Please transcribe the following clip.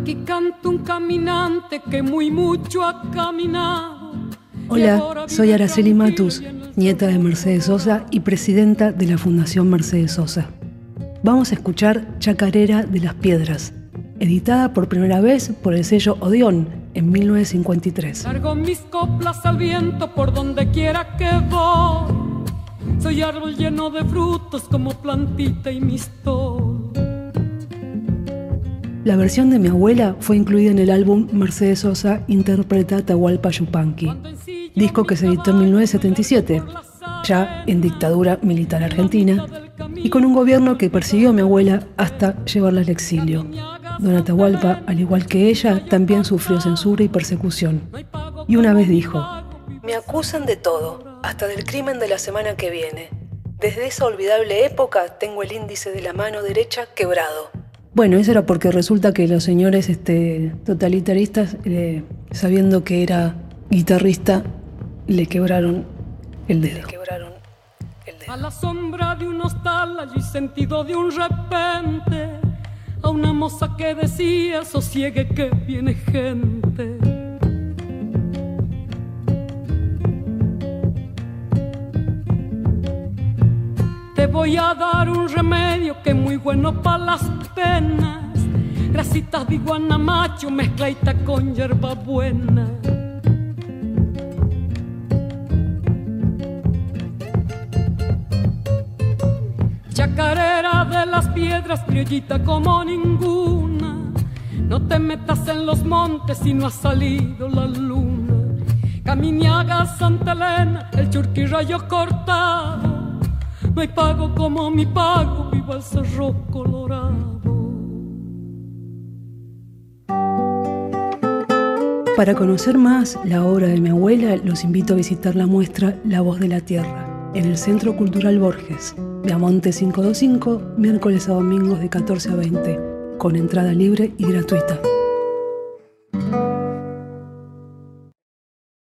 Aquí canta un caminante que muy mucho ha caminado. Hola, soy Araceli Matus, nieta de Mercedes Sosa y presidenta de la Fundación Mercedes Sosa. Vamos a escuchar Chacarera de las Piedras, editada por primera vez por el sello Odeón en 1953. Largo mis coplas al viento por donde quiera que voy. Soy árbol lleno de frutos como plantita y mistol. La versión de mi abuela fue incluida en el álbum Mercedes Sosa interpreta Tahualpa Yupanqui, disco que se editó en 1977, ya en dictadura militar argentina, y con un gobierno que persiguió a mi abuela hasta llevarla al exilio. Don Atahualpa, al igual que ella, también sufrió censura y persecución. Y una vez dijo, me acusan de todo, hasta del crimen de la semana que viene. Desde esa olvidable época tengo el índice de la mano derecha quebrado. Bueno, eso era porque resulta que los señores este, totalitaristas, eh, sabiendo que era guitarrista, le quebraron el dedo. Le quebraron el dedo. A la sombra de un hostal y sentido de un repente, a una moza que decía, sosiegue que viene gente. Voy a dar un remedio que es muy bueno para las penas. Grasitas de iguana macho mezcladita con hierba buena. Chacarera de las piedras, criollita como ninguna. No te metas en los montes si no ha salido la luna. Caminiaga, Santa Elena, el churquirrayo cortado no hay pago como mi pago, viva el cerro colorado. Para conocer más la obra de mi abuela, los invito a visitar la muestra La Voz de la Tierra en el Centro Cultural Borges, de Amonte 525, miércoles a domingos de 14 a 20, con entrada libre y gratuita.